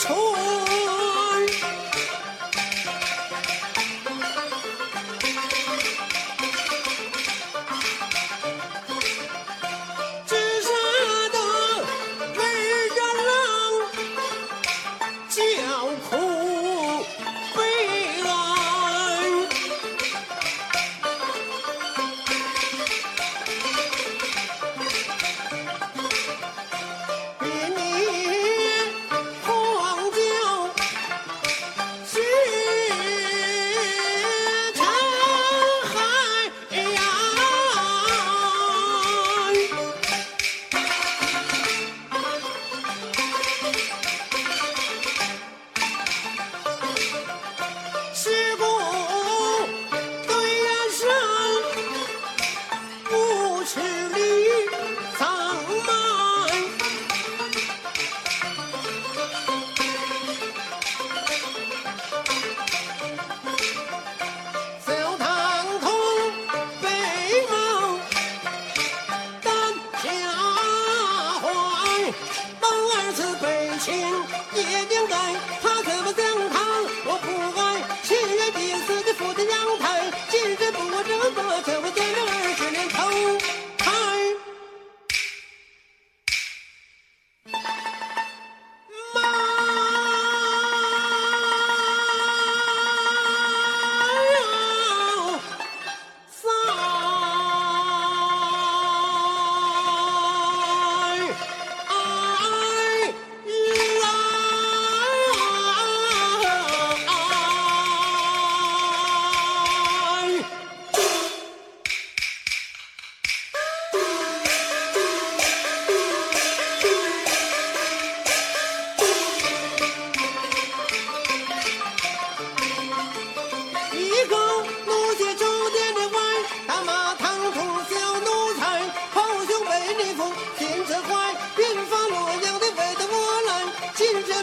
tour. 情也应该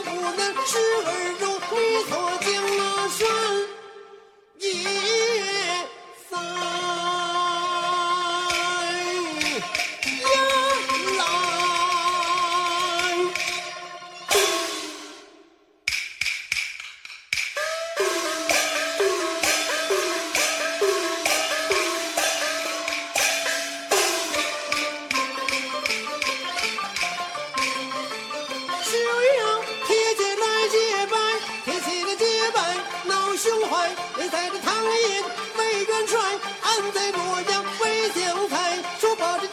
不能吃而肉。你载着唐寅为元帅安在洛阳为秀才说话之